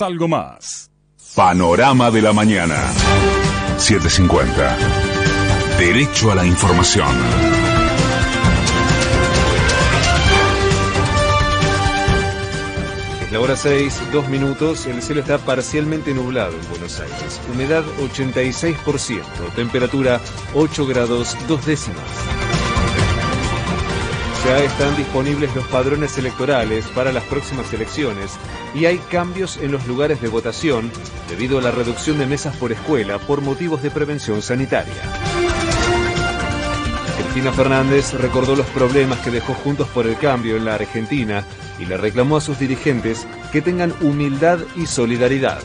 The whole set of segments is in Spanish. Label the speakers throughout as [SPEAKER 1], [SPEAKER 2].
[SPEAKER 1] Algo más.
[SPEAKER 2] Panorama de la mañana. 750. Derecho a la información.
[SPEAKER 3] Es la hora 6, dos minutos. El cielo está parcialmente nublado en Buenos Aires. Humedad 86%. Temperatura 8 grados 2 décimas. Ya están disponibles los padrones electorales para las próximas elecciones y hay cambios en los lugares de votación debido a la reducción de mesas por escuela por motivos de prevención sanitaria. Cristina Fernández recordó los problemas que dejó Juntos por el Cambio en la Argentina y le reclamó a sus dirigentes que tengan humildad y solidaridad.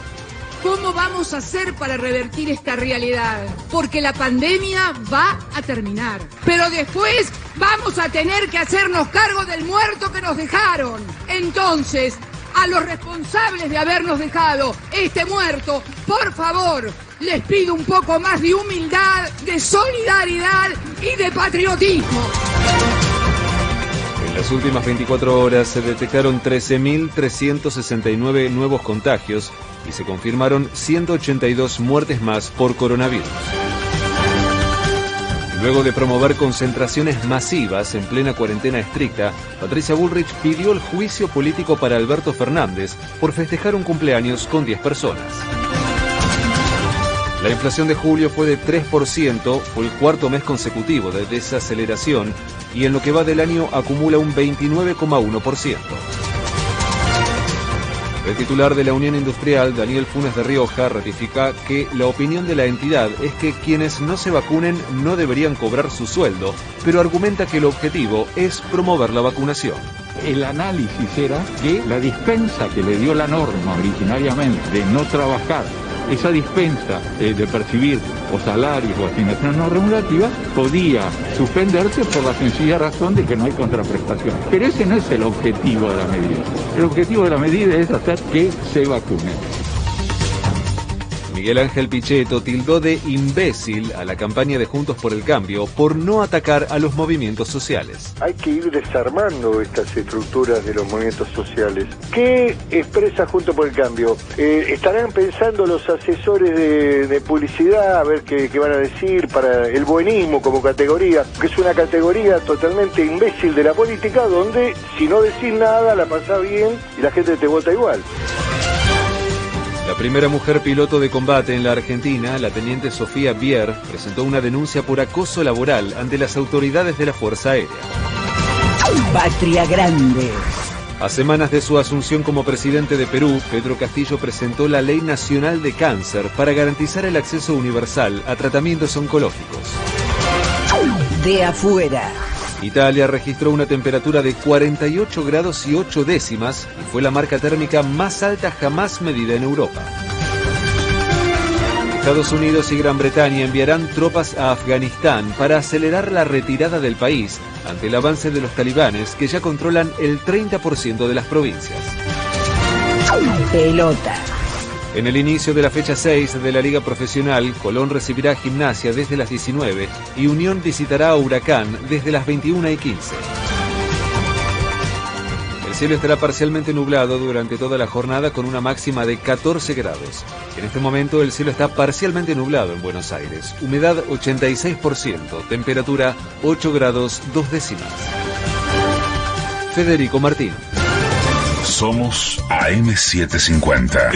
[SPEAKER 4] ¿Cómo vamos a hacer para revertir esta realidad? Porque la pandemia va a terminar. Pero después vamos a tener que hacernos cargo del muerto que nos dejaron. Entonces, a los responsables de habernos dejado este muerto, por favor, les pido un poco más de humildad, de solidaridad y de patriotismo.
[SPEAKER 3] En las últimas 24 horas se detectaron 13.369 nuevos contagios y se confirmaron 182 muertes más por coronavirus. Luego de promover concentraciones masivas en plena cuarentena estricta, Patricia Bullrich pidió el juicio político para Alberto Fernández por festejar un cumpleaños con 10 personas. La inflación de julio fue de 3%, fue el cuarto mes consecutivo de desaceleración y en lo que va del año acumula un 29,1%. El titular de la Unión Industrial, Daniel Funes de Rioja, ratifica que la opinión de la entidad es que quienes no se vacunen no deberían cobrar su sueldo, pero argumenta que el objetivo es promover la vacunación.
[SPEAKER 5] El análisis era que la dispensa que le dio la norma originariamente de no trabajar esa dispensa de percibir o salarios o asignaciones no remunerativas podía suspenderse por la sencilla razón de que no hay contraprestación. Pero ese no es el objetivo de la medida. El objetivo de la medida es hacer que se vacunen.
[SPEAKER 3] Miguel Ángel Pichetto tildó de imbécil a la campaña de Juntos por el Cambio por no atacar a los movimientos sociales.
[SPEAKER 6] Hay que ir desarmando estas estructuras de los movimientos sociales. ¿Qué expresa Juntos por el Cambio? Eh, ¿Estarán pensando los asesores de, publicidad a ver qué, qué, van a decir para el buenismo como categoría? Que es una categoría totalmente imbécil de la política donde si no decís nada la pasás bien y la gente te vota igual.
[SPEAKER 3] La primera mujer piloto de combate en la Argentina, la teniente Sofía Bier, presentó una denuncia por acoso laboral ante las autoridades de la Fuerza Aérea.
[SPEAKER 7] Patria Grande.
[SPEAKER 3] A semanas de su asunción como presidente de Perú, Pedro Castillo presentó la Ley Nacional de Cáncer para garantizar el acceso universal a tratamientos oncológicos.
[SPEAKER 7] De afuera.
[SPEAKER 3] Italia registró una temperatura de 48 grados y 8 décimas y fue la marca térmica más alta jamás medida en Europa. Estados Unidos y Gran Bretaña enviarán tropas a Afganistán para acelerar la retirada del país ante el avance de los talibanes que ya controlan el 30% de las provincias.
[SPEAKER 7] Pelota.
[SPEAKER 3] En el inicio de la fecha 6 de la Liga Profesional, Colón recibirá Gimnasia desde las 19 y Unión visitará a Huracán desde las 21 y 15. El cielo estará parcialmente nublado durante toda la jornada con una máxima de 14 grados. En este momento el cielo está parcialmente nublado en Buenos Aires. Humedad 86%, temperatura 8 grados 2 décimas. Federico Martín.
[SPEAKER 2] Somos AM750.